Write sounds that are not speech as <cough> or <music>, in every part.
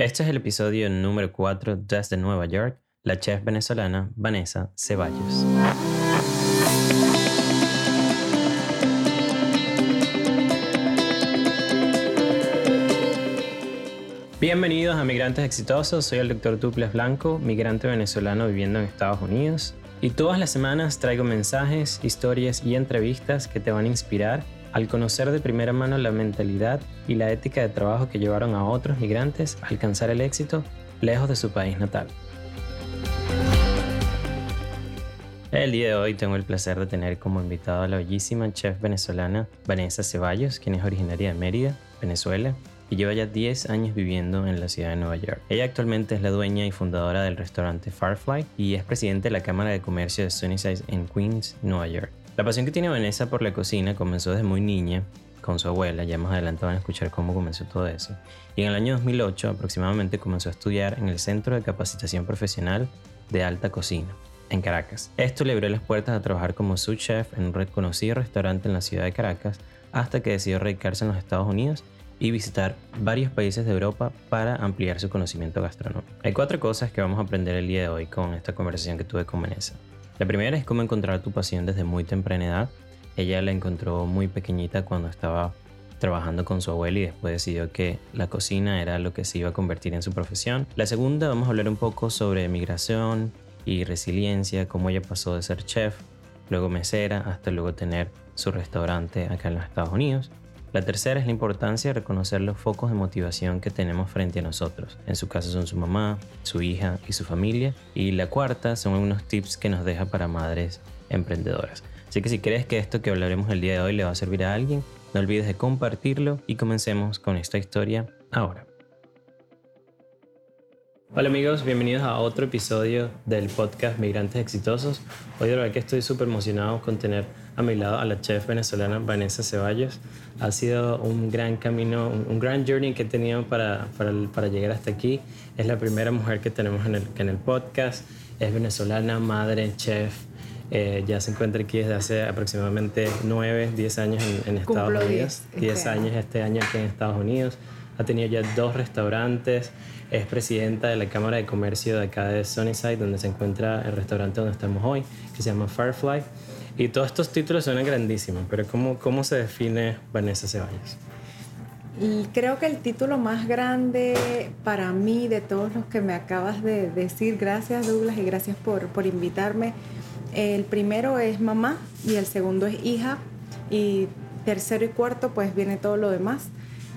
Este es el episodio número 4 desde Nueva York, la chef venezolana Vanessa Ceballos. Bienvenidos a Migrantes Exitosos, soy el doctor Duples Blanco, migrante venezolano viviendo en Estados Unidos. Y todas las semanas traigo mensajes, historias y entrevistas que te van a inspirar al conocer de primera mano la mentalidad y la ética de trabajo que llevaron a otros migrantes a alcanzar el éxito lejos de su país natal. El día de hoy tengo el placer de tener como invitado a la bellísima chef venezolana Vanessa Ceballos, quien es originaria de Mérida, Venezuela, y lleva ya 10 años viviendo en la ciudad de Nueva York. Ella actualmente es la dueña y fundadora del restaurante Firefly y es presidente de la Cámara de Comercio de Sunnyside en Queens, Nueva York. La pasión que tiene Vanessa por la cocina comenzó desde muy niña con su abuela, ya más adelante van a escuchar cómo comenzó todo eso. Y en el año 2008 aproximadamente comenzó a estudiar en el Centro de Capacitación Profesional de Alta Cocina, en Caracas. Esto le abrió las puertas a trabajar como sous chef en un reconocido restaurante en la ciudad de Caracas hasta que decidió radicarse en los Estados Unidos y visitar varios países de Europa para ampliar su conocimiento gastronómico. Hay cuatro cosas que vamos a aprender el día de hoy con esta conversación que tuve con Vanessa. La primera es cómo encontrar tu pasión desde muy temprana edad. Ella la encontró muy pequeñita cuando estaba trabajando con su abuela y después decidió que la cocina era lo que se iba a convertir en su profesión. La segunda, vamos a hablar un poco sobre migración y resiliencia, cómo ella pasó de ser chef, luego mesera, hasta luego tener su restaurante acá en los Estados Unidos. La tercera es la importancia de reconocer los focos de motivación que tenemos frente a nosotros. En su caso son su mamá, su hija y su familia. Y la cuarta son unos tips que nos deja para madres emprendedoras. Así que si crees que esto que hablaremos el día de hoy le va a servir a alguien, no olvides de compartirlo y comencemos con esta historia ahora. Hola amigos, bienvenidos a otro episodio del podcast Migrantes Exitosos. Hoy de verdad que estoy súper emocionado con tener a mi lado a la chef venezolana Vanessa Ceballos. Ha sido un gran camino, un, gran journey que he tenido para, para, para, llegar hasta aquí. Es la primera mujer que tenemos en el, en el podcast. Es venezolana, madre, chef. Eh, ya se encuentra aquí desde hace aproximadamente 9, 10 años en, Estados Unidos. 10 este años este año aquí en Estados Unidos. Ha tenido ya dos restaurantes es presidenta de la Cámara de Comercio de acá de Sunnyside, donde se encuentra el restaurante donde estamos hoy, que se llama Firefly. Y todos estos títulos suenan grandísimos, pero ¿cómo, cómo se define Vanessa Ceballos? Y creo que el título más grande para mí de todos los que me acabas de decir, gracias Douglas y gracias por, por invitarme. El primero es mamá y el segundo es hija y tercero y cuarto pues viene todo lo demás.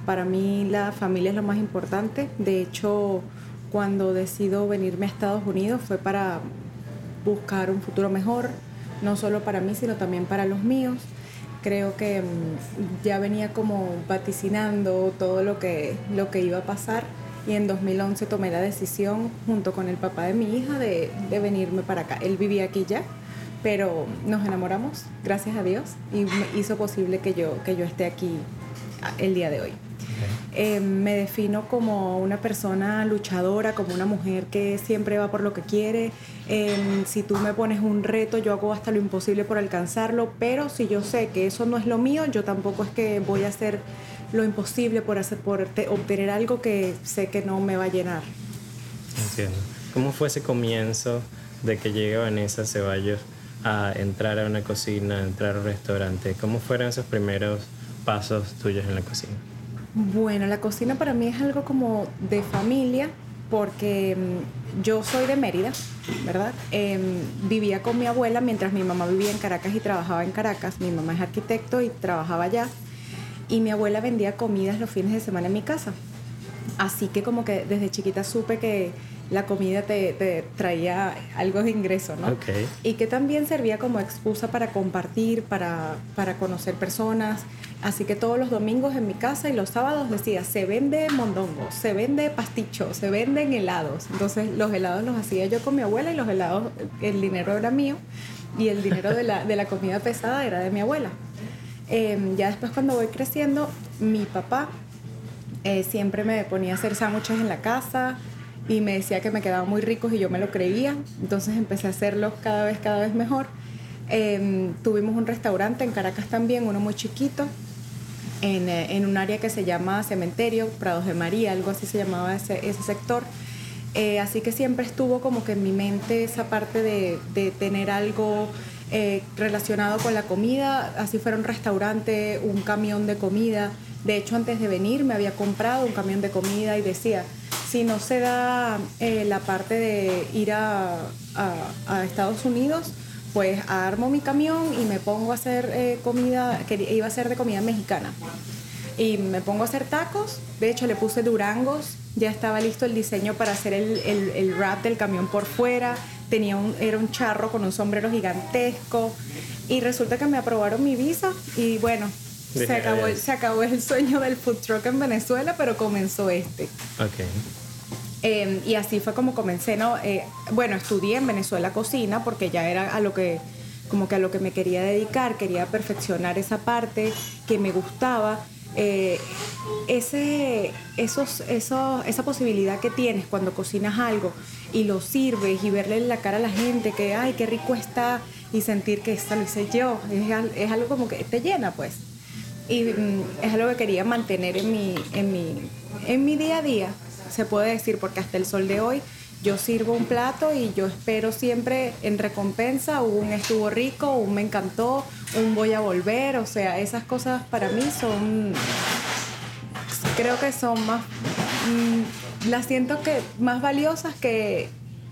Para mí la familia es lo más importante. De hecho, cuando decido venirme a Estados Unidos fue para buscar un futuro mejor, no solo para mí, sino también para los míos. Creo que mm, ya venía como vaticinando todo lo que, lo que iba a pasar y en 2011 tomé la decisión junto con el papá de mi hija de, de venirme para acá. Él vivía aquí ya, pero nos enamoramos, gracias a Dios, y hizo posible que yo, que yo esté aquí el día de hoy. Eh, me defino como una persona luchadora, como una mujer que siempre va por lo que quiere. Eh, si tú me pones un reto, yo hago hasta lo imposible por alcanzarlo, pero si yo sé que eso no es lo mío, yo tampoco es que voy a hacer lo imposible por, hacer, por obtener algo que sé que no me va a llenar. Entiendo. ¿Cómo fue ese comienzo de que llega Vanessa Ceballos a entrar a una cocina, a entrar a un restaurante? ¿Cómo fueron esos primeros pasos tuyos en la cocina? Bueno, la cocina para mí es algo como de familia, porque mm, yo soy de Mérida, ¿verdad? Em, vivía con mi abuela mientras mi mamá vivía en Caracas y trabajaba en Caracas. Mi mamá es arquitecto y trabajaba allá. Y mi abuela vendía comidas los fines de semana en mi casa. Así que como que desde chiquita supe que la comida te, traía algo de ingreso, ¿no? Y que también servía como excusa para compartir, para, para conocer personas. Así que todos los domingos en mi casa y los sábados decía, se vende mondongo, se vende pasticho, se venden helados. Entonces los helados los hacía yo con mi abuela y los helados, el dinero era mío y el dinero de la, de la comida pesada era de mi abuela. Em, ya después cuando voy creciendo, mi papá eh, siempre me ponía a hacer sándwiches en la casa y me decía que me quedaban muy ricos y yo me lo creía. Entonces empecé a hacerlos cada vez, cada vez mejor. Em, tuvimos un restaurante en Caracas también, uno muy chiquito, en, eh, en, un área que se llama Cementerio, Prados de María, algo así se llamaba ese, ese sector. Eh, así que siempre estuvo como que en mi mente esa parte de, de tener algo eh, relacionado con la comida, así fuera un restaurante, un camión de comida. De hecho, antes de venir me había comprado un camión de comida y decía, si no se da eh, la parte de ir a, a, Estados Unidos, pues armo mi camión y me pongo a hacer eh, comida, que iba a ser de comida mexicana. Y me pongo a hacer tacos, de hecho le puse durangos, ya estaba listo el diseño para hacer el, el, el wrap del camión por fuera, tenía un, era un charro con un sombrero gigantesco y resulta que me aprobaron mi visa y bueno, se acabó, se acabó el sueño del food truck en Venezuela, pero comenzó este. Ok. Em, y así fue como comencé, ¿no? Eh, bueno, estudié en Venezuela cocina porque ya era a lo que, como que a lo que me quería dedicar, quería perfeccionar esa parte que me gustaba. Eh, ese, esos, esos, esa posibilidad que tienes cuando cocinas algo y lo sirves y verle en la cara a la gente que, ay, qué rico está y sentir que esto lo hice yo, es, es algo como que te llena, pues. Y mm, es algo que quería mantener en mi, en mi, en mi día a día se puede decir, porque hasta el sol de hoy yo sirvo un plato y yo espero siempre en recompensa un estuvo rico, un me encantó, un voy a volver, o sea, esas cosas para mí son, creo que son más, mm, las siento que más valiosas que,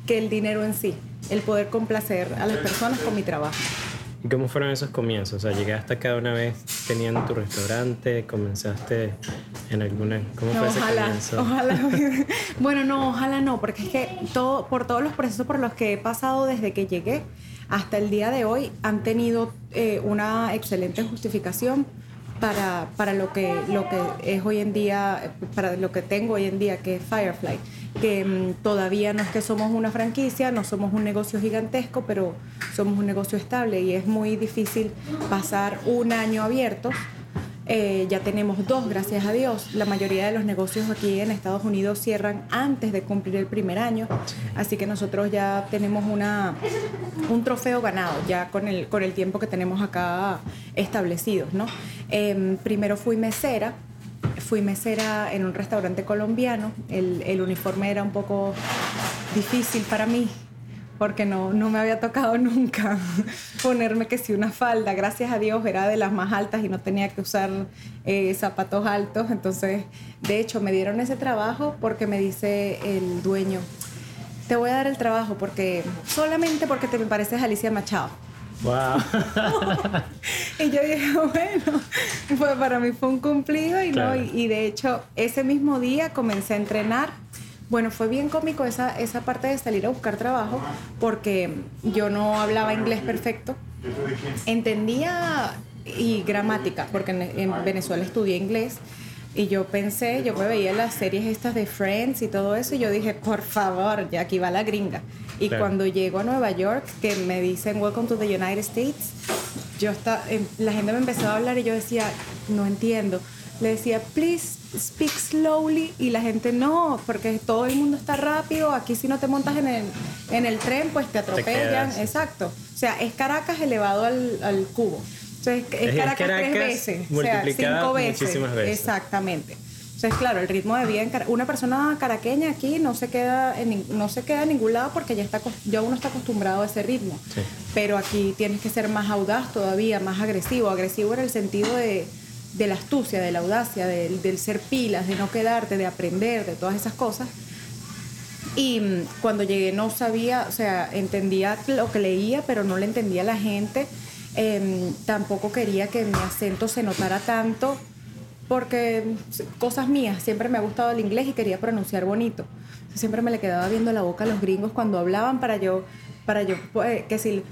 que el dinero en sí, el poder complacer a las personas con mi trabajo. ¿Y cómo fueron esos comienzos? O sea, llegaste acá una vez teniendo tu restaurante, comenzaste en alguna... ¿Cómo fue ese comienzo? Ojalá. <laughs> bueno, no, ojalá no, porque es que todo, por todos los procesos por los que he pasado desde que llegué hasta el día de hoy han tenido eh, una excelente justificación para, para lo, que, lo que es hoy en día, para lo que tengo hoy en día, que es Firefly. Que mm, todavía no es que somos una franquicia, no somos un negocio gigantesco, pero somos un negocio estable y es muy difícil pasar un año abierto eh, ya tenemos dos, gracias a Dios. La mayoría de los negocios aquí en Estados Unidos cierran antes de cumplir el primer año, así que nosotros ya tenemos una, un trofeo ganado, ya con el, con el tiempo que tenemos acá establecidos. ¿no? Em, primero fui mesera, fui mesera en un restaurante colombiano, el, el uniforme era un poco difícil para mí, porque no, no me había tocado <laughs> nunca ponerme que si una falda, gracias a Dios era de las más altas y no tenía que usar eh, zapatos altos, entonces de hecho me dieron ese trabajo porque me dice el dueño, te voy a dar el trabajo porque solamente porque te me pareces Alicia Machado. Wow. <laughs> y yo dije, bueno, pues para mí fue un cumplido y, no, y de hecho ese mismo día comencé a entrenar bueno, fue bien cómico esa, esa parte de salir a buscar trabajo porque yo no hablaba inglés perfecto. Entendía y gramática, porque en, Venezuela estudié inglés. Y yo pensé, yo me veía las series estas de Friends y todo eso, y yo dije, por favor, ya aquí va la gringa. Y cuando llego a Nueva York, que me dicen, Welcome to the United States, yo está, em, la gente me empezó a hablar y yo decía, no entiendo. Le decía, please speak slowly y la gente no, porque todo el mundo está rápido, aquí si no te montas en el, en el tren, pues te atropellan, exacto. O sea, es Caracas elevado al, al cubo. Entonces, es, Caracas, tres veces, o sea, cinco veces. Exactamente. Entonces, claro, el ritmo de vida en una persona caraqueña aquí no se queda en, no se queda en ningún lado porque ya está ya uno está acostumbrado a ese ritmo. Pero aquí tienes que ser más audaz todavía, más agresivo, agresivo en el sentido de de la astucia, de la audacia, del, ser pilas, de no quedarte, de aprender, de todas esas cosas. Y mm, cuando llegué no sabía, o sea, entendía lo que leía, pero no le entendía a la gente. Em, tampoco quería que mi acento se notara tanto, porque mm, cosas mías, siempre me ha gustado el inglés y quería pronunciar bonito. Siempre me le quedaba viendo la boca a los gringos cuando hablaban para yo, para yo, pues, que si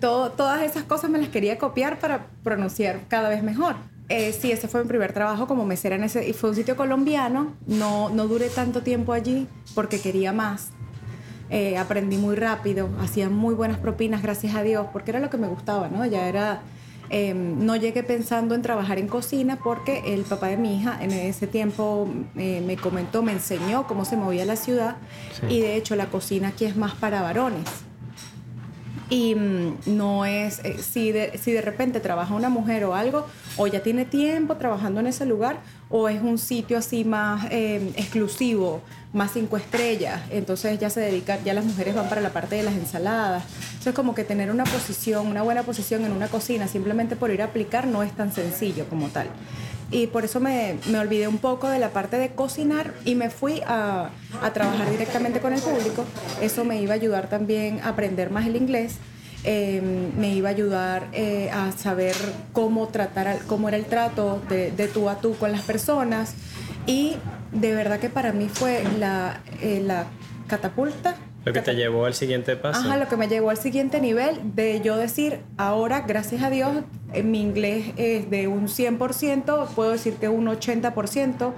todas esas cosas me las quería copiar para pronunciar cada vez mejor. Eh, sí, ese fue mi primer trabajo como mesera en ese, y fue un sitio colombiano. No, no duré tanto tiempo allí porque quería más. Eh, aprendí muy rápido, hacía muy buenas propinas, gracias a Dios, porque era lo que me gustaba, ¿no? Ya era, em, no llegué pensando en trabajar en cocina porque el papá de mi hija en ese tiempo eh, me comentó, me enseñó cómo se movía la ciudad y de hecho la cocina aquí es más para varones y mm, no es, eh, si, de, si de repente trabaja una mujer o algo, o ya tiene tiempo trabajando en ese lugar, o es un sitio así más eh, exclusivo, más cinco estrellas, entonces ya se dedica, ya las mujeres van para la parte de las ensaladas. Entonces como que tener una posición, una buena posición en una cocina simplemente por ir a aplicar no es tan sencillo como tal. Y por eso me, me olvidé un poco de la parte de cocinar y me fui a, a trabajar directamente con el público. Eso me iba a ayudar también a aprender más el inglés Em, me iba a ayudar eh, a saber cómo tratar, cómo era el trato de, tú a tú con las personas y de verdad que para mí fue la, eh, la catapulta. Lo que te llevó al siguiente paso. Ajá, lo que me llevó al siguiente nivel de yo decir, ahora, gracias a Dios, mi inglés es de un 100%, puedo decir que un 80%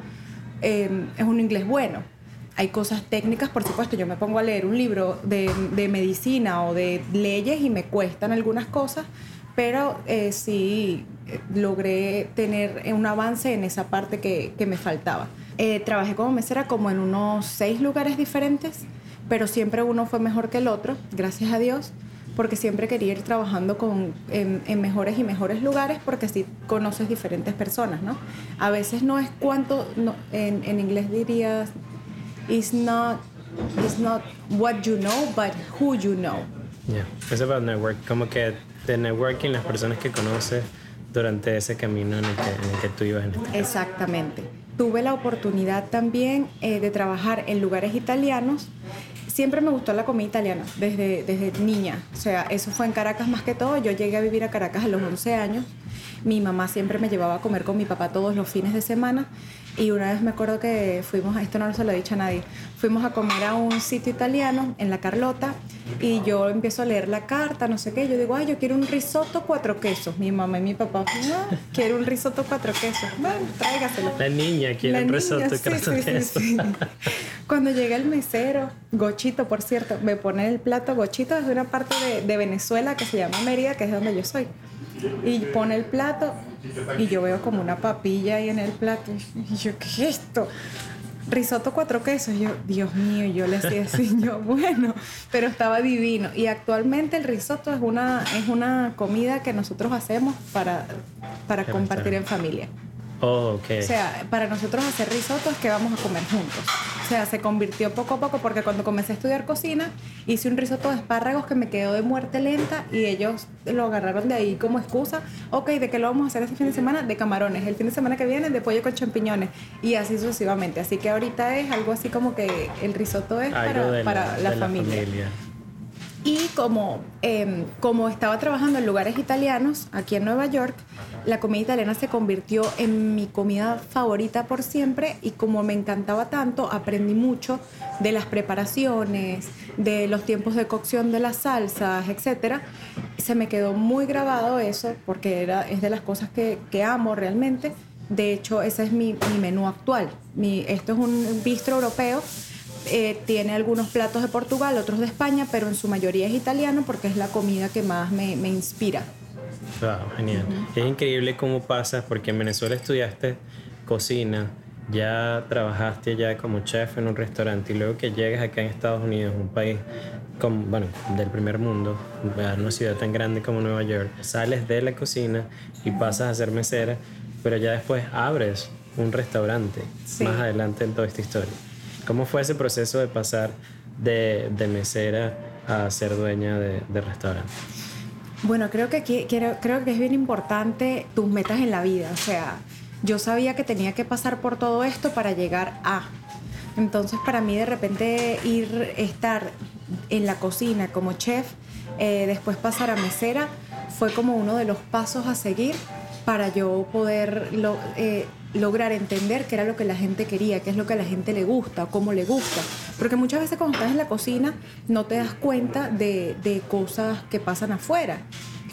em, es un inglés bueno hay cosas técnicas, por supuesto, yo me pongo a leer un libro de, medicina o de leyes y me cuestan algunas cosas, pero eh, sí eh, logré tener un avance en esa parte que, me faltaba. Eh, trabajé como mesera como en unos seis lugares diferentes, pero siempre uno fue mejor que el otro, gracias a Dios, porque siempre quería ir trabajando con, en, mejores y mejores lugares porque así conoces diferentes personas, ¿no? A veces no es cuánto, en, en inglés dirías it's not it's not what you know, but who you know. Yeah, it's about network. Como que de networking las personas que conoces durante ese camino en el que, en el que tú ibas. En este Exactamente. Tuve la oportunidad también eh, de trabajar en lugares italianos. Siempre me gustó la comida italiana desde, desde niña. O sea, eso fue en Caracas más que todo. Yo llegué a vivir a Caracas a los 11 años. Mi mamá siempre me llevaba a comer con mi papá todos los fines de semana y una vez me acuerdo que fuimos, a esto no se lo he dicho a nadie, fuimos a comer a un sitio italiano en La Carlota y yo empiezo a leer la carta, no sé qué, yo digo, ay, yo quiero un risotto cuatro quesos. Mi mamá y mi papá, no, quiero un risotto cuatro quesos. Bueno, tráigaselo. La niña quiere un risotto cuatro quesos. <laughs> Cuando llega el mesero, Gochito, por cierto, me pone el plato, Gochito es de una parte de, de Venezuela que se llama Mérida, que es donde yo soy y pone el plato y yo veo como una papilla ahí en el plato. Y yo, ¿qué es esto? Risotto cuatro quesos. Yo, Dios mío, yo le hacía así, yo, <laughs> bueno, pero estaba divino. Y actualmente el risotto es una, es una comida que nosotros hacemos para, para compartir en familia. Oh, okay. O sea, para nosotros hacer risotto es que vamos a comer juntos. O sea, se convirtió poco a poco porque cuando comencé a estudiar cocina hice un risotto de espárragos que me quedó de muerte lenta y ellos lo agarraron de ahí como excusa. Ok, ¿de qué lo vamos a hacer este fin de semana? De camarones. El fin de semana que viene de pollo con champiñones y así sucesivamente. Así que ahorita es algo así como que el risotto es para, para la, familia. Y como, em, como estaba trabajando en lugares italianos aquí en Nueva York, la comida italiana se convirtió en mi comida favorita por siempre y como me encantaba tanto, aprendí mucho de las preparaciones, de los tiempos de cocción de las salsas, etc. Se me quedó muy grabado eso porque era, es de las cosas que, que amo realmente. De hecho, ese es mi, mi menú actual. Mi, esto es un bistro europeo eh, tiene algunos platos de Portugal, otros de España, pero en su mayoría es italiano porque es la comida que más me, me inspira. Wow, genial. Es increíble cómo pasas, porque en Venezuela estudiaste cocina, ya trabajaste ya como chef en un restaurante y luego que llegas acá en Estados Unidos, un país como, bueno, del primer mundo, una ciudad tan grande como Nueva York, sales de la cocina y pasas a ser mesera, pero ya después abres un restaurante más adelante en toda esta historia. ¿Cómo fue ese proceso de pasar de, de mesera a ser dueña de, de restaurante? Bueno, creo que, aquí, creo, que es bien importante tus metas en la vida. O sea, yo sabía que tenía que pasar por todo esto para llegar a. Entonces, para mí, de repente, ir, estar en la cocina como chef, eh, después pasar a mesera, fue como uno de los pasos a seguir para yo poder lo, eh, lograr entender qué era lo que la gente quería, qué es lo que a la gente le gusta, cómo le gusta. Porque muchas veces cuando estás en la cocina no te das cuenta de, de cosas que pasan afuera.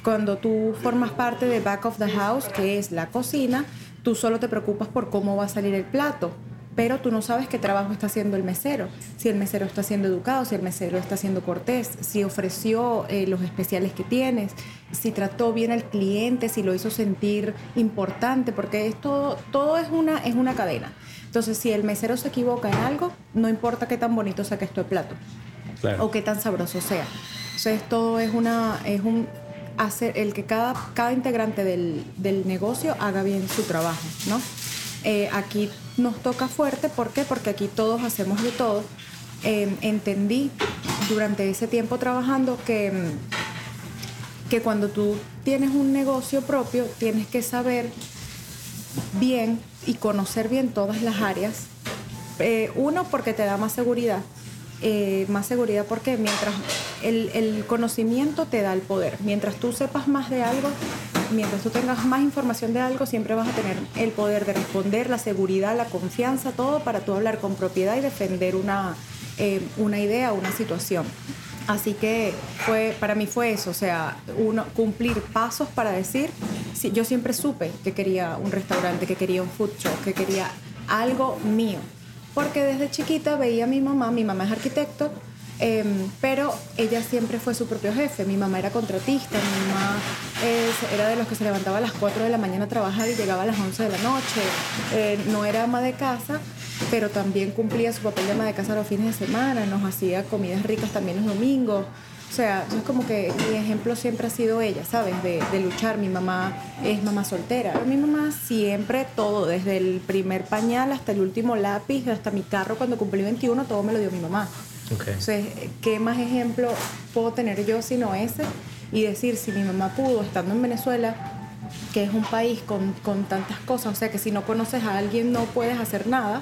Cuando tú formas parte de back of the house, que es la cocina, tú solo te preocupas por cómo va a salir el plato pero tú no sabes qué trabajo está haciendo el mesero, si el mesero está siendo educado, si el mesero está siendo cortés, si ofreció eh, los especiales que tienes, si trató bien al cliente, si lo hizo sentir importante, porque es todo, todo es una, es una cadena. Entonces, si el mesero se equivoca en algo, no importa qué tan bonito saque esto de plato o qué tan sabroso sea. Entonces todo es una, es un hacer el que cada, cada integrante del, del negocio haga bien su trabajo, ¿no? Eh, aquí nos toca fuerte, ¿por qué? Porque aquí todos hacemos de todo. Eh, entendí durante ese tiempo trabajando que, que cuando tú tienes un negocio propio, tienes que saber bien y conocer bien todas las áreas. Eh, uno, porque te da más seguridad. más seguridad porque mientras el conocimiento te da el poder. Mientras tú sepas más de algo, mientras tú tengas más información de algo, siempre vas a tener el poder de responder, la seguridad, la confianza, todo para tú hablar con propiedad y defender una, eh, una idea, una situación. Así que fue, para mí fue eso, o sea, uno, cumplir pasos para decir, sí, yo siempre supe que quería un restaurante, que quería un food truck, que quería algo mío. Porque desde chiquita veía a mi mamá, mi mamá es arquitecto, Em, pero ella siempre fue su propio jefe. Mi mamá era contratista, mi mamá era de los que se levantaba a las 4 de la mañana a trabajar y llegaba a las 11 de la noche. Eh, no era ama de casa, pero también cumplía su papel de ama de casa los fines de semana, nos hacía comidas ricas también los domingos. O sea, es como que mi ejemplo siempre ha sido ella, ¿sabes? De, luchar. Mi mamá es mamá soltera. Mi mamá siempre todo, desde el primer pañal hasta el último lápiz, hasta mi carro cuando cumplí 21, todo me lo dio mi mamá. Entonces, ¿qué más ejemplo puedo tener yo sino ese? Y decir, si mi mamá pudo, estando en Venezuela, que es un país con, con tantas cosas, o sea, que si no conoces a alguien no puedes hacer nada,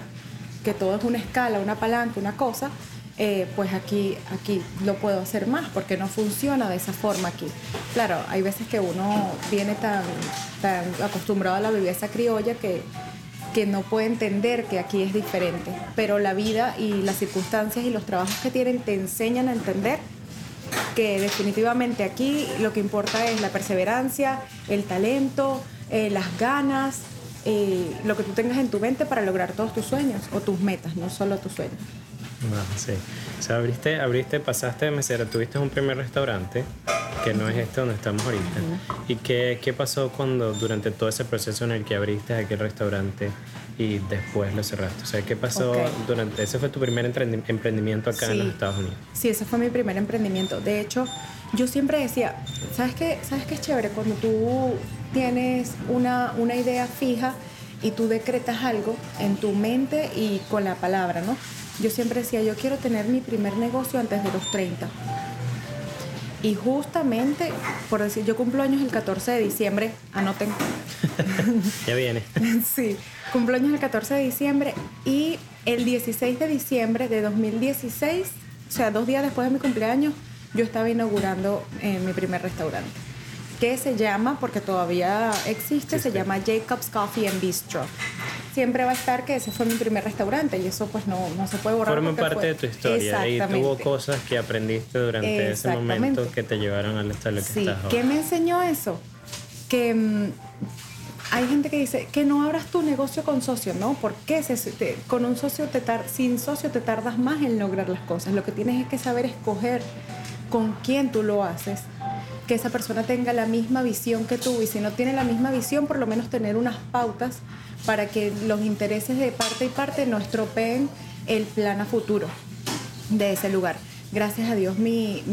que todo es una escala, una palanca, una cosa, eh, pues aquí, aquí lo puedo hacer más porque no funciona de esa forma aquí. Claro, hay veces que uno viene tan, tan acostumbrado a la viveza criolla que que no puede entender que aquí es diferente. Pero la vida y las circunstancias y los trabajos que tienen te enseñan a entender que definitivamente aquí lo que importa es la perseverancia, el talento, eh, las ganas, eh, lo que tú tengas en tu mente para lograr todos tus sueños o tus metas, no solo tus sueños. Ah, sí. O sea, abriste, abriste, pasaste de mesera, tuviste un primer restaurante que no es este donde estamos ahorita. ¿Y qué, qué, pasó cuando durante todo ese proceso en el que abriste aquel restaurante y después lo cerraste? O sea, ¿qué pasó durante ese fue tu primer emprendimiento acá en los Estados Unidos? Sí, ese fue mi primer emprendimiento. De hecho, yo siempre decía, ¿sabes qué? ¿Sabes qué es chévere cuando tú tienes una, una idea fija y tú decretas algo en tu mente y con la palabra, ¿no? Yo siempre decía, yo quiero tener mi primer negocio antes de los 30 y justamente, por decir, yo cumplo años el 14 de diciembre, anoten. <laughs> ya viene. <laughs> sí, cumplo años el 14 de diciembre y el 16 de diciembre de 2016, o sea, dos días después de mi cumpleaños, yo estaba inaugurando eh, mi primer restaurante. Que se llama, porque todavía existe, se llama Jacob's Coffee and Bistro siempre va a estar que ese fue mi primer restaurante y eso pues no, no se puede borrar. Forma parte de tu historia y tuvo cosas que aprendiste durante ese momento que te llevaron al estado que sí. ¿Qué me enseñó eso? Que mm, hay gente que dice que no abras tu negocio con socio, ¿no? Porque con un socio te sin socio te tardas más en lograr las cosas. Lo que tienes es que saber escoger con quién tú lo haces que esa persona tenga la misma visión que tú y si no tiene la misma visión, por lo menos tener unas pautas para que los intereses de parte y parte no estropeen el plan a futuro de ese lugar. Gracias a Dios mi,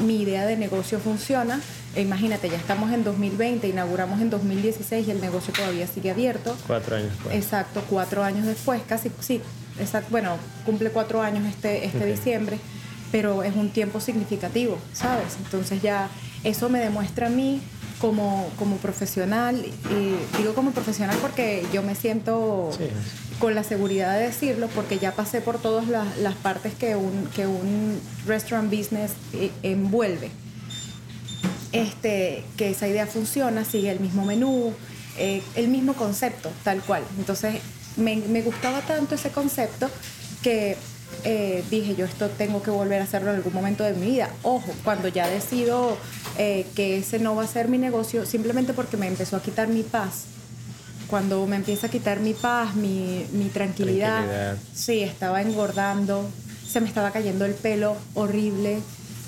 idea de negocio funciona. E imagínate, ya estamos en 2020, inauguramos en 2016 y el negocio todavía sigue abierto. Cuatro años después. Exacto, cuatro años después, casi, sí, exacto, bueno, cumple cuatro años este, este diciembre, pero es un tiempo significativo, ¿sabes? Entonces ya eso me demuestra a mí como, como profesional, y digo como profesional porque yo me siento con la seguridad de decirlo, porque ya pasé por todas las, las partes que un, que un restaurant business eh, envuelve. Este, que esa idea funciona, sigue el mismo menú, eh, el mismo concepto, tal cual. Entonces, me, me gustaba tanto ese concepto que eh, dije yo esto tengo que volver a hacerlo en algún momento de mi vida. Ojo, cuando ya decido eh, que ese no va a ser mi negocio, simplemente porque me empezó a quitar mi paz. Cuando me empieza a quitar mi paz, mi, tranquilidad, sí, estaba engordando, se me estaba cayendo el pelo horrible,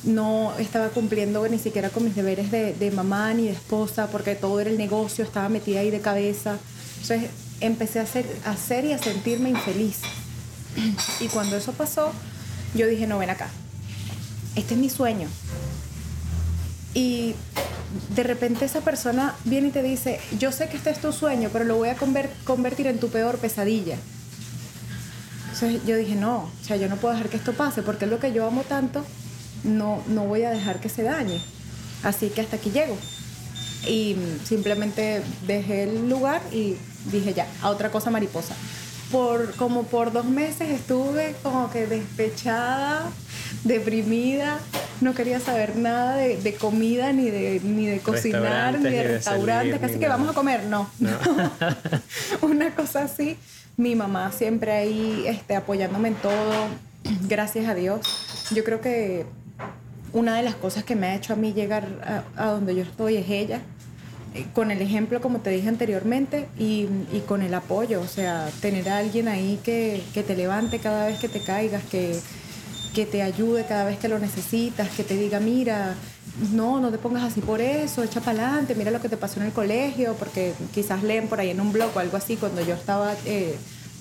no estaba cumpliendo ni siquiera con mis deberes de, mamá ni de esposa, porque todo era el negocio, estaba metida ahí de cabeza. Entonces empecé a hacer, a hacer y a sentirme infeliz. <clears throat> Y cuando eso pasó, yo dije, no, ven acá. Este es mi sueño. Y de repente esa persona viene y te dice, yo sé que este es tu sueño, pero lo voy a convertir en tu peor pesadilla. Entonces yo dije, no, o sea, yo no puedo dejar que esto pase, porque es lo que yo amo tanto, no, no voy a dejar que se dañe. Así que hasta aquí llego. Y simplemente dejé el lugar y dije ya, a otra cosa mariposa. Por, como por dos meses estuve como que despechada, deprimida, no quería saber nada de, comida, ni de, ni de cocinar, ni de, restaurantes, casi que vamos a comer, no. <laughs> Una cosa así. Mi mamá siempre ahí este, apoyándome en todo, <clears throat> gracias a Dios. Yo creo que una de las cosas que me ha hecho a mí llegar a, donde yo estoy es ella, eh, con el ejemplo, como te dije anteriormente, y, con el apoyo, o sea, tener a alguien ahí que, te levante cada vez que te caigas, que, que te ayude cada vez que lo necesitas, que te diga, mira, no, no te pongas así por eso, echa para adelante, mira lo que te pasó en el colegio, porque quizás leen por ahí en un blog o algo así, cuando yo estaba eh,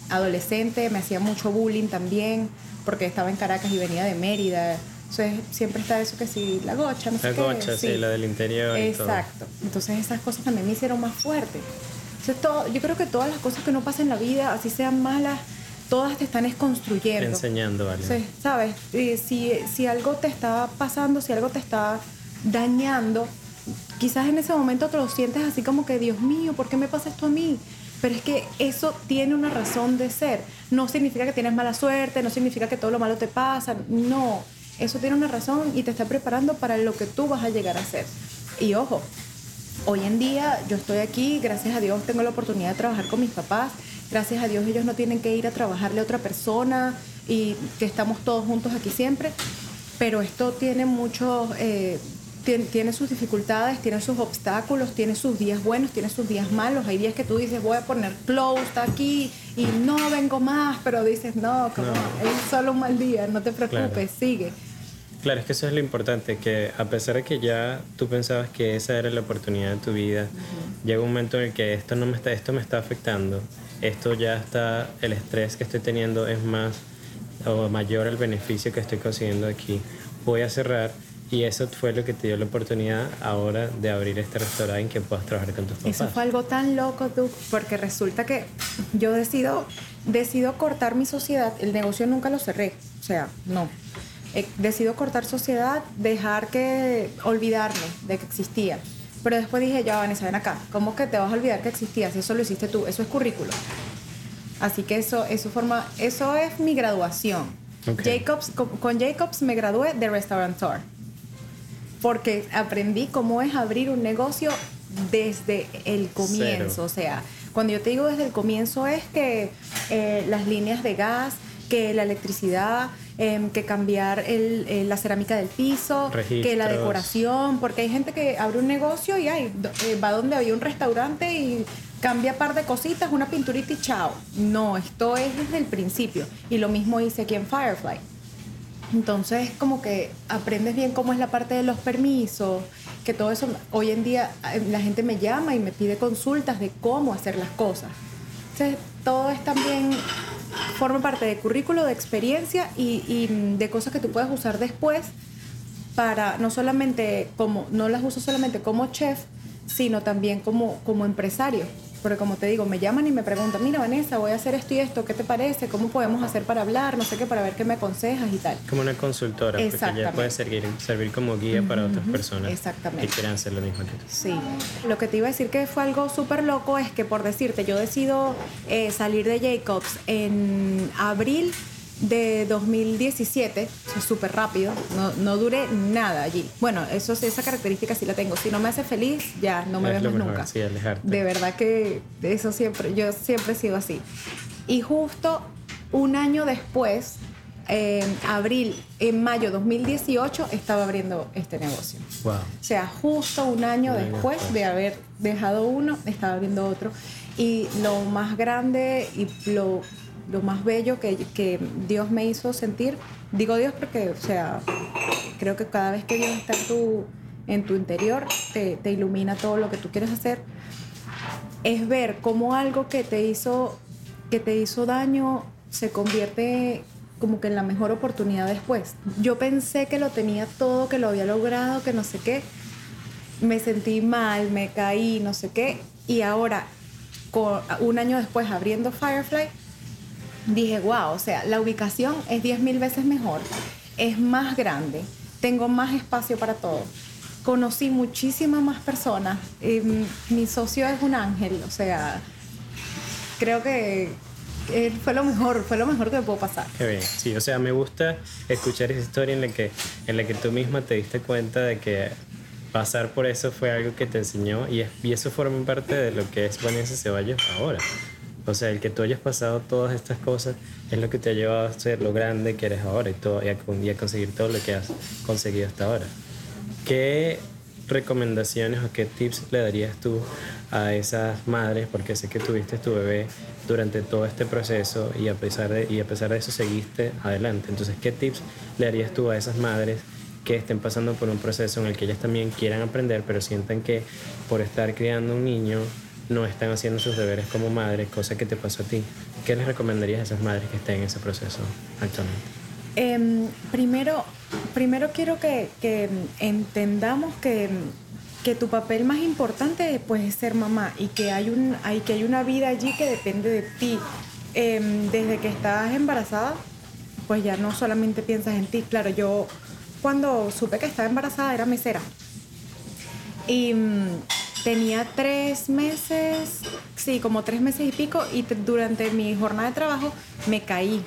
adolescente me hacía mucho bullying también, porque estaba en Caracas y venía de Mérida entonces siempre está eso que sí, la gocha, no la gocha, sí. la del interior. Exacto. Entonces esas cosas también me hicieron más fuerte. Entonces todo, yo creo que todas las cosas que no pasan en la vida, así sean malas, todas te están construyendo. Enseñando, ¿vale? Sí, ¿sabes? si, si algo te está pasando, si algo te está dañando, quizás en ese momento te lo sientes así como que, Dios mío, ¿por qué me pasa esto a mí? Pero es que eso tiene una razón de ser. No significa que tienes mala suerte, no significa que todo lo malo te pasa, no eso tiene una razón y te está preparando para lo que tú vas a llegar a ser. Y ojo, hoy en día yo estoy aquí, gracias a Dios tengo la oportunidad de trabajar con mis papás, gracias a Dios ellos no tienen que ir a trabajarle a otra persona y que estamos todos juntos aquí siempre, pero esto tiene muchos... Eh, tiene, sus dificultades, tiene sus obstáculos, tiene sus días buenos, tiene sus días malos. Hay días que tú dices, voy a poner closed aquí y no vengo más, pero dices, no, como es solo un mal día, no te preocupes, sigue. Claro, es que eso es lo importante, que a pesar de que ya tú pensabas que esa era la oportunidad de tu vida, llega un momento en el que esto no me está, esto me está afectando, esto ya está, el estrés que estoy teniendo es más o mayor el beneficio que estoy consiguiendo aquí. Voy a cerrar y eso fue lo que te dio la oportunidad ahora de abrir este restaurante en que puedas trabajar con tus papás. Eso fue algo tan loco, tú, porque resulta que yo decido, decido cortar mi sociedad, el negocio nunca lo cerré, o sea, no eh, decido cortar sociedad, dejar que olvidarme de que existía. Pero después dije, ya Vanessa, ven acá, ¿cómo que te vas a olvidar que existía si eso lo hiciste tú? Eso es currículo. Así que eso, eso, forma, eso es mi graduación. Jacobs, con, Jacobs me gradué de restaurateur. Porque aprendí cómo es abrir un negocio desde el comienzo. O sea, cuando yo te digo desde el comienzo es que eh, las líneas de gas, que la electricidad, em, que cambiar el, la cerámica del piso, que la decoración, porque hay gente que abre un negocio y ay, eh, va donde había un restaurante y cambia par de cositas, una pinturita y chao. No, esto es desde el principio. Y lo mismo hice aquí en Firefly. Entonces, como que aprendes bien cómo es la parte de los permisos, que todo eso, hoy en día eh, la gente me llama y me pide consultas de cómo hacer las cosas. Entonces, todo es también forma parte de currículo, de experiencia y, de cosas que tú puedes usar después para no solamente como, no las uso solamente como chef, sino también como, como empresario. Porque como te digo, me llaman y me preguntan, mira Vanessa, voy a hacer esto y esto, ¿qué te parece? ¿Cómo podemos hacer para hablar? No sé qué, para ver qué me aconsejas y tal. Como una consultora, porque ya puede servir, servir como guía para otras personas Exactamente. que quieran hacer lo mismo que tú. Sí. Lo que te iba a decir que fue algo súper loco es que, por decirte, yo decido eh, salir de Jacobs en abril de 2017, súper rápido, no, no duré nada allí. Bueno, eso, esa característica sí la tengo. Si no me hace feliz, ya no me ves más nunca. de verdad que eso siempre, yo siempre he sido así. Y justo un año después, en abril, en mayo 2018, estaba abriendo este negocio. Wow. O sea, justo un año después de haber dejado uno, estaba abriendo otro. Y lo más grande y lo lo más bello que, Dios me hizo sentir. Digo Dios porque, o sea, creo que cada vez que Dios está en tu, en tu interior, te, te ilumina todo lo que tú quieres hacer. Es ver cómo algo que te hizo, que te hizo daño se convierte como que en la mejor oportunidad después. Yo pensé que lo tenía todo, que lo había logrado, que no sé qué, me sentí mal, me caí, no sé qué. Y ahora, un año después abriendo Firefly, dije, wow, o sea, la ubicación es 10.000 veces mejor, es más grande, tengo más espacio para todo. Conocí muchísimas más personas. mi socio es un ángel, o sea, creo que fue lo mejor, fue lo mejor que me pudo pasar. Qué bien, sí, o sea, me gusta escuchar esa historia en la que, en la que tú misma te diste cuenta de que pasar por eso fue algo que te enseñó y, y eso forma parte de lo que es Vanessa Ceballos ahora. O sea, el que tú hayas pasado todas estas cosas es lo que te ha llevado a ser lo grande que eres ahora y, todo, y, a, conseguir todo lo que has conseguido hasta ahora. ¿Qué recomendaciones o qué tips le darías tú a esas madres? Porque sé que tuviste tu bebé durante todo este proceso y a pesar de, y a pesar de eso seguiste adelante. Entonces, ¿qué tips le darías tú a esas madres que estén pasando por un proceso en el que ellas también quieran aprender, pero sientan que por estar criando un niño no están haciendo sus deberes como madres, cosa que te pasó a ti. ¿Qué les recomendarías a esas madres que estén en ese proceso actualmente? Em, primero, primero quiero que, entendamos que, que, tu papel más importante pues, es ser mamá y que hay, un, hay, que hay una vida allí que depende de ti. Em, desde que estás embarazada, pues ya no solamente piensas en ti. Claro, yo cuando supe que estaba embarazada era mesera. Y tenía tres meses, sí, como tres meses y pico, y durante mi jornada de trabajo me caí.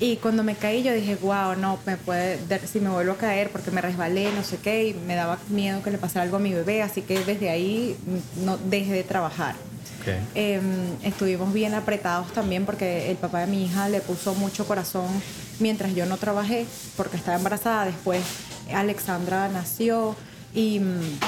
Y cuando me caí yo dije, wow, no, me puede, si me vuelvo a caer porque me resbalé, no sé qué, y me daba miedo que le pasara algo a mi bebé, así que desde ahí mm, no dejé de trabajar. Em, estuvimos bien apretados también porque el papá de mi hija le puso mucho corazón mientras yo no trabajé porque estaba embarazada. Después Alexandra nació y mm,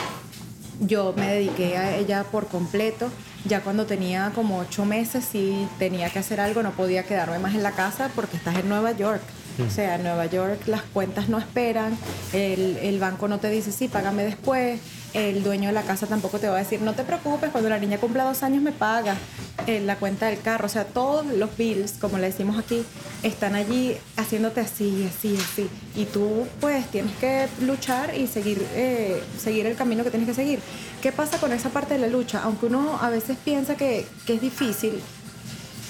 yo me dediqué a ella por completo. Ya cuando tenía como ocho meses sí tenía que hacer algo, no podía quedarme más en la casa porque estás en Nueva York. O sea, en Nueva York las cuentas no esperan, el, el banco no te dice, sí, págame después, el dueño de la casa tampoco te va a decir, no te preocupes, cuando la niña cumpla dos años me paga eh, la cuenta del carro. O sea, todos los bills, como le decimos aquí, están allí haciéndote así, así, así. Y tú pues tienes que luchar y seguir, eh, seguir el camino que tienes que seguir. ¿Qué pasa con esa parte de la lucha? Aunque uno a veces piensa que, que es difícil,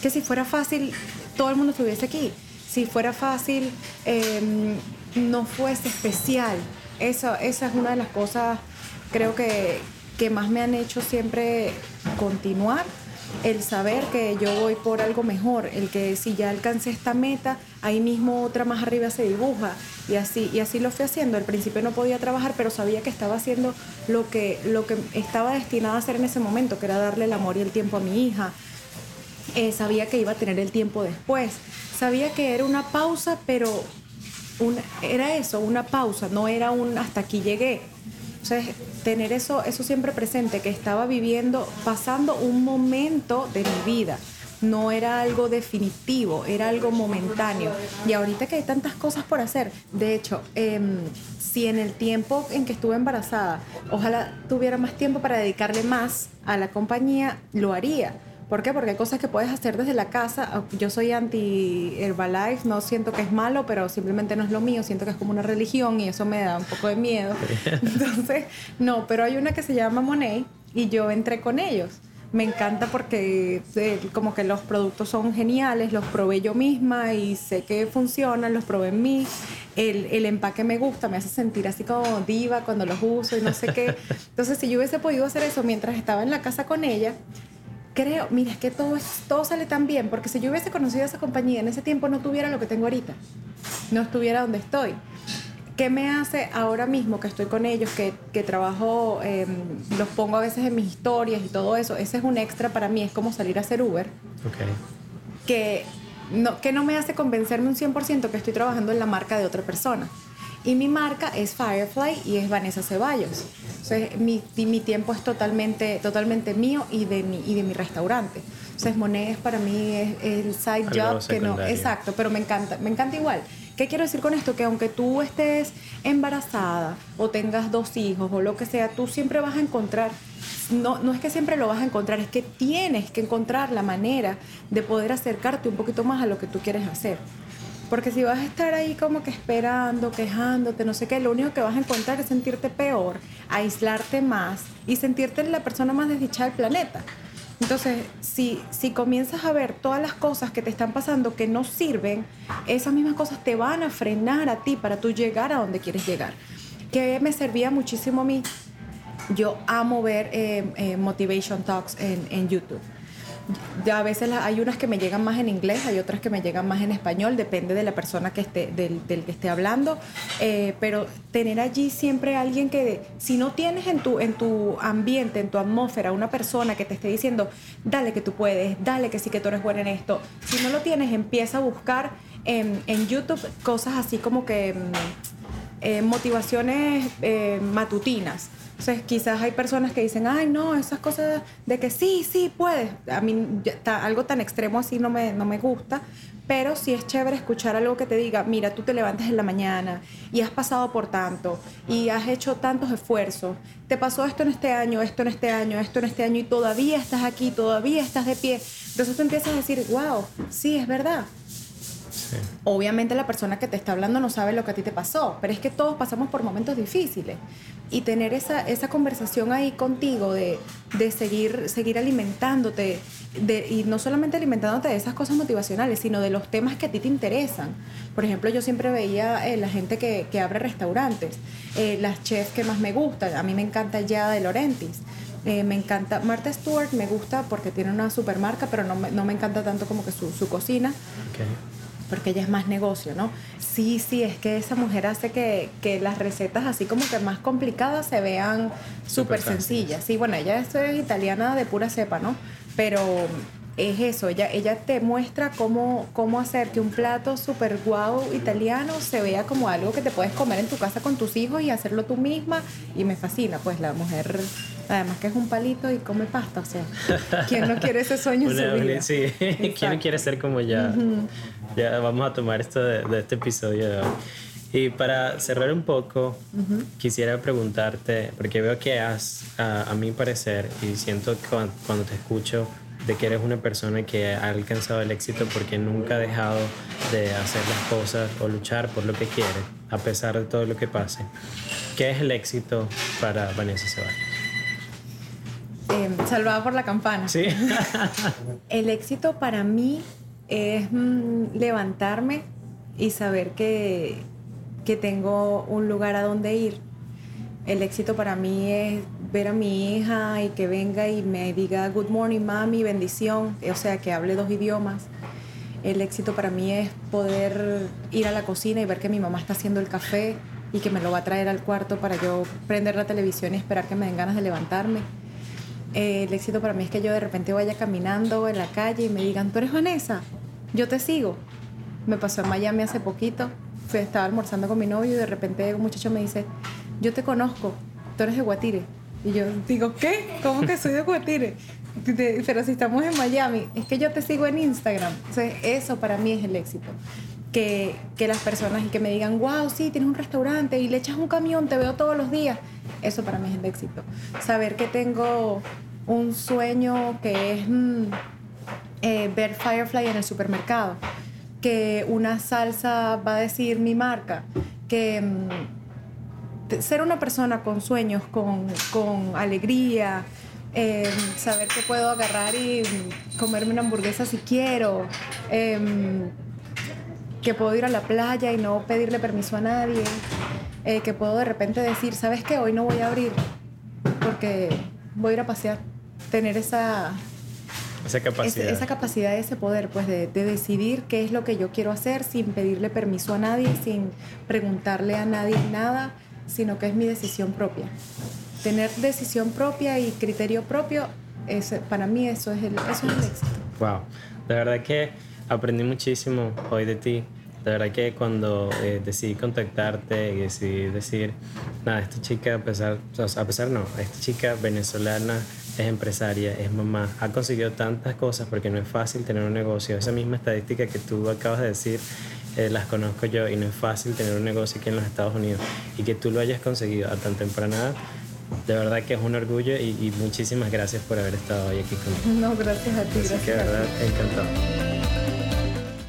que si fuera fácil, todo el mundo estuviese aquí. Si fuera fácil, em, no fuese especial. Eso, esa es una de las cosas creo que, que más me han hecho siempre continuar el saber que yo voy por algo mejor, el que si ya alcancé esta meta, ahí mismo otra más arriba se dibuja y así y así lo fui haciendo. Al principio no podía trabajar, pero sabía que estaba haciendo lo que lo que estaba destinada a hacer en ese momento, que era darle el amor y el tiempo a mi hija. Eh, sabía que iba a tener el tiempo después. Sabía que era una pausa, pero era eso, una pausa, no era un hasta aquí llegué entonces, tener eso, eso siempre presente, que estaba viviendo, pasando un momento de mi vida. No era algo definitivo, era algo momentáneo. Y ahorita que hay tantas cosas por hacer, de hecho, em, si en el tiempo en que estuve embarazada, ojalá tuviera más tiempo para dedicarle más a la compañía, lo haría ¿Por qué? Porque hay cosas que puedes hacer desde la casa. Yo soy anti Herbalife, no siento que es malo, pero simplemente no es lo mío. Siento que es como una religión y eso me da un poco de miedo. <laughs> Entonces, no, pero hay una que se llama Monet y yo entré con ellos. Me encanta porque eh, como que los productos son geniales, los probé yo misma y sé que funcionan, los probé en mí. El, el, empaque me gusta, me hace sentir así como diva cuando los uso y no sé qué. <laughs> Entonces, si yo hubiese podido hacer eso mientras estaba en la casa con ella, creo, mira, es que todo, todo sale tan bien, porque si yo hubiese conocido a esa compañía en ese tiempo no tuviera lo que tengo ahorita, no estuviera donde estoy. ¿Qué me hace ahora mismo que estoy con ellos, que, que trabajo, em, los pongo a veces en mis historias y todo eso? Ese es un extra para mí, es como salir a hacer Uber. Okay. Que, no, que no me hace convencerme un 100% que estoy trabajando en la marca de otra persona. Y mi marca es Firefly y es Vanessa Ceballos. Entonces, mi, mi tiempo es totalmente, totalmente mío y de mi, y de mi restaurante. Entonces, Monet para mí es, el side job que no. Exacto, pero me encanta, me encanta igual. ¿Qué quiero decir con esto? Que aunque tú estés embarazada o tengas dos hijos o lo que sea, tú siempre vas a encontrar, no, no es que siempre lo vas a encontrar, es que tienes que encontrar la manera de poder acercarte un poquito más a lo que tú quieres hacer. Porque si vas a estar ahí como que esperando, quejándote, no sé qué, lo único que vas a encontrar es sentirte peor, aislarte más y sentirte la persona más desdichada del planeta. Entonces, si, si comienzas a ver todas las cosas que te están pasando que no sirven, esas mismas cosas te van a frenar a ti para tú llegar a donde quieres llegar. Que me servía muchísimo a mí. Yo amo ver eh, eh, motivation talks en, en YouTube a veces hay unas que me llegan más en inglés, hay otras que me llegan más en español, depende de la persona que esté, del, que esté hablando. Eh, pero tener allí siempre alguien que, si no tienes en tu, en tu ambiente, en tu atmósfera, una persona que te esté diciendo, dale que tú puedes, dale que sí que tú eres buena en esto, si no lo tienes, empieza a buscar en, en YouTube cosas así como que mm, eh, motivaciones eh, matutinas entonces, quizás hay personas que dicen, ay, no, esas cosas de que sí, sí, puedes. A mí algo tan extremo así no me, no me gusta, pero sí es chévere escuchar algo que te diga, mira, tú te levantas en la mañana y has pasado por tanto y has hecho tantos esfuerzos. Te pasó esto en este año, esto en este año, esto en este año y todavía estás aquí, todavía estás de pie. Entonces tú empiezas a decir, wow, sí, es verdad. Obviamente la persona que te está hablando no sabe lo que a ti te pasó, pero es que todos pasamos por momentos difíciles. Y tener esa, esa conversación ahí contigo de, de seguir, seguir alimentándote, de, y no solamente alimentándote de esas cosas motivacionales, sino de los temas que a ti te interesan. Por ejemplo, yo siempre veía eh, la gente que, que abre restaurantes, eh, las chefs que más me gustan. A mí me encanta ya de Laurentis. Eh, me encanta, Martha Stewart me gusta porque tiene una super marca, pero no me, no me encanta tanto como que su, su cocina. Okay porque ella es más negocio, ¿no? Sí, sí, es que esa mujer hace que, que las recetas así como que más complicadas se vean súper sencillas. Sí, bueno, ella es italiana de pura cepa, ¿no? Pero es eso, ella, ella te muestra cómo, cómo hacer que un plato súper guau italiano se vea como algo que te puedes comer en tu casa con tus hijos y hacerlo tú misma. Y me fascina, pues la mujer, además que es un palito y come pasta, o sea, ¿quién no quiere ese sueño en <laughs> su vida? Sí, <laughs> ¿quién no quiere ser como ya? Ya vamos a tomar esto de, este episodio de hoy. Y para cerrar un poco, quisiera preguntarte, porque veo que has, a, mi parecer, y siento que cuando, te escucho, de que eres una persona que ha alcanzado el éxito porque nunca ha dejado de hacer las cosas o luchar por lo que quiere, a pesar de todo lo que pase. ¿Qué es el éxito para Vanessa Ceballos? Salvada por la campana. Sí. <laughs> el éxito para mí es mm, levantarme y saber que, que tengo un lugar a donde ir. El éxito para mí es ver a mi hija y que venga y me diga good morning mami, bendición, o sea, que hable dos idiomas. El éxito para mí es poder ir a la cocina y ver que mi mamá está haciendo el café y que me lo va a traer al cuarto para yo prender la televisión y esperar que me den ganas de levantarme. El éxito para mí es que yo de repente vaya caminando en la calle y me digan, ¿tú eres Vanessa? yo te sigo. Me pasó en Miami hace poquito, fui, estaba almorzando con mi novio y de repente un muchacho me dice, yo te conozco, tú eres de Guatire. Y yo digo, ¿qué? ¿Cómo que soy de Guatire? Pero si estamos en Miami, es que yo te sigo en Instagram. Entonces, eso para mí es el éxito. Que, que las personas que me digan, wow, sí, tienes un restaurante y le echas un camión, te veo todos los días. Eso para mí es el éxito. Saber que tengo un sueño que es... Mm, eh, ver Firefly en el supermercado, que una salsa va a decir mi marca, que mm, ser una persona con sueños, con, con alegría, em, saber que puedo agarrar y comerme una hamburguesa si quiero, em, que puedo ir a la playa y no pedirle permiso a nadie, eh, que puedo de repente decir, ¿sabes qué? Hoy no voy a abrir porque voy a ir a pasear, tener esa esa capacidad. esa capacidad, ese poder, pues de, decidir qué es lo que yo quiero hacer sin pedirle permiso a nadie, sin preguntarle a nadie nada, sino que es mi decisión propia. Tener decisión propia y criterio propio, para mí eso es, el, eso es el éxito. Wow, de verdad que aprendí muchísimo hoy de ti. De verdad que cuando eh, decidí contactarte y decidí decir, nada, esta chica, a pesar, a pesar no, esta chica venezolana es empresaria, es mamá, ha conseguido tantas cosas porque no es fácil tener un negocio. Esa misma estadística que tú acabas de decir, eh, las conozco yo y no es fácil tener un negocio aquí en los Estados Unidos y que tú lo hayas conseguido a tan temprana edad. De verdad que es un orgullo y, muchísimas gracias por haber estado hoy aquí conmigo. No, gracias a ti. Así que de verdad, encantado.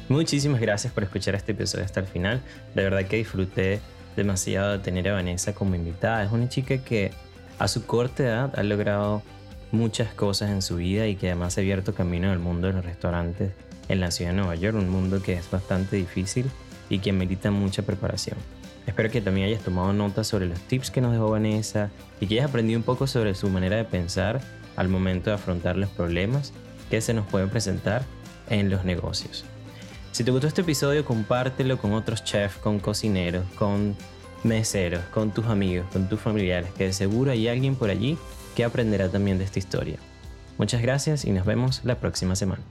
Muchísimas gracias por escuchar este episodio hasta el final. De verdad que disfruté demasiado de tener a Vanessa como invitada. Es una chica que a su corta edad ha logrado muchas cosas en su vida y que además ha abierto camino al mundo de los restaurantes en la ciudad de Nueva York, un mundo que es bastante difícil y que merita mucha preparación. Espero que también hayas tomado nota sobre los tips que nos dejó Vanessa y que hayas aprendido un poco sobre su manera de pensar al momento de afrontar los problemas que se nos pueden presentar en los negocios. Si te gustó este episodio, compártelo con otros chefs, con cocineros, con meseros, con tus amigos, con tus familiares, que de seguro hay alguien por allí aprenderá también de esta historia. Muchas gracias y nos vemos la próxima semana.